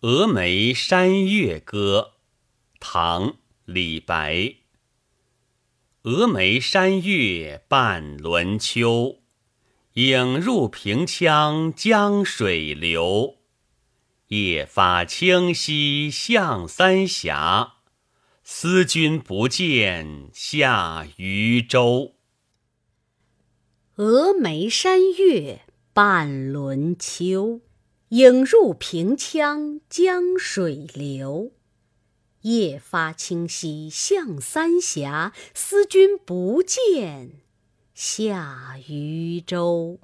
峨眉山月歌，唐·李白。峨眉山月半轮秋，影入平羌江水流。夜发清溪向三峡，思君不见下渝州。峨眉山月半轮秋，影入平羌江水流。夜发清溪向三峡，思君不见下渝州。